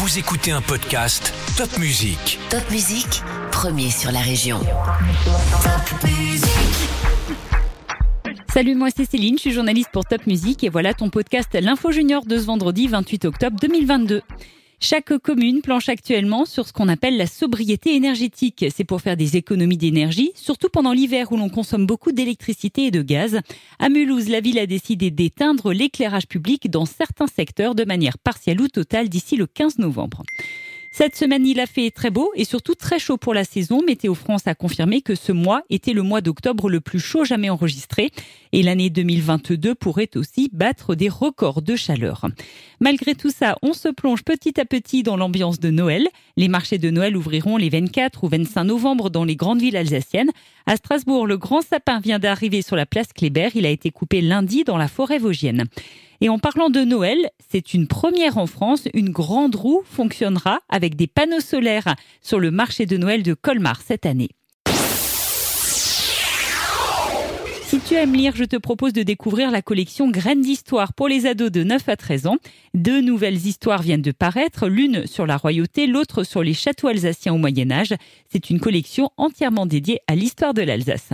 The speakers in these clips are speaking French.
Vous écoutez un podcast Top Music. Top Musique, premier sur la région. Top Musique. Salut, moi c'est Céline, je suis journaliste pour Top Music et voilà ton podcast L'Info Junior de ce vendredi 28 octobre 2022. Chaque commune planche actuellement sur ce qu'on appelle la sobriété énergétique. C'est pour faire des économies d'énergie, surtout pendant l'hiver où l'on consomme beaucoup d'électricité et de gaz. À Mulhouse, la ville a décidé d'éteindre l'éclairage public dans certains secteurs de manière partielle ou totale d'ici le 15 novembre. Cette semaine, il a fait très beau et surtout très chaud pour la saison. Météo France a confirmé que ce mois était le mois d'octobre le plus chaud jamais enregistré. Et l'année 2022 pourrait aussi battre des records de chaleur. Malgré tout ça, on se plonge petit à petit dans l'ambiance de Noël. Les marchés de Noël ouvriront les 24 ou 25 novembre dans les grandes villes alsaciennes. À Strasbourg, le grand sapin vient d'arriver sur la place Kléber. Il a été coupé lundi dans la forêt vosgienne. Et en parlant de Noël, c'est une première en France. Une grande roue fonctionnera avec des panneaux solaires sur le marché de Noël de Colmar cette année. Si tu aimes lire, je te propose de découvrir la collection Graines d'histoire pour les ados de 9 à 13 ans. Deux nouvelles histoires viennent de paraître, l'une sur la royauté, l'autre sur les châteaux alsaciens au Moyen Âge. C'est une collection entièrement dédiée à l'histoire de l'Alsace.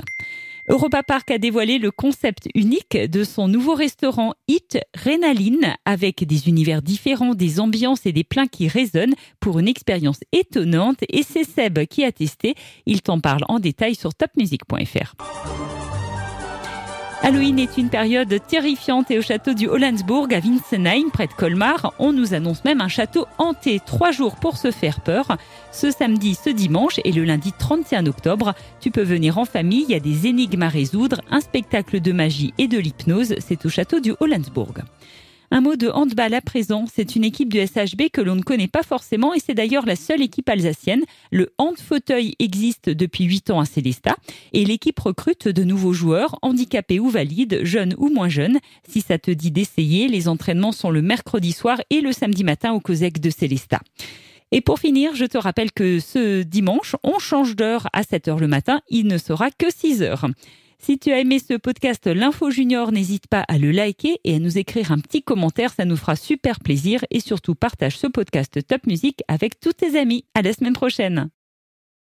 Europa Park a dévoilé le concept unique de son nouveau restaurant Hit Rénaline avec des univers différents, des ambiances et des plats qui résonnent pour une expérience étonnante et c'est Seb qui a testé. Il t'en parle en détail sur topmusic.fr. Halloween est une période terrifiante et au château du Hollandsburg à Winsenheim, près de Colmar, on nous annonce même un château hanté trois jours pour se faire peur. Ce samedi, ce dimanche et le lundi 31 octobre, tu peux venir en famille, il y a des énigmes à résoudre, un spectacle de magie et de l'hypnose, c'est au château du Hollandsburg. Un mot de handball à présent. C'est une équipe du SHB que l'on ne connaît pas forcément et c'est d'ailleurs la seule équipe alsacienne. Le hand fauteuil existe depuis 8 ans à Célestat et l'équipe recrute de nouveaux joueurs, handicapés ou valides, jeunes ou moins jeunes. Si ça te dit d'essayer, les entraînements sont le mercredi soir et le samedi matin au COSEC de Célestat. Et pour finir, je te rappelle que ce dimanche, on change d'heure à 7 heures le matin. Il ne sera que 6 heures. Si tu as aimé ce podcast L'Info Junior, n'hésite pas à le liker et à nous écrire un petit commentaire, ça nous fera super plaisir et surtout partage ce podcast Top Music avec tous tes amis. À la semaine prochaine.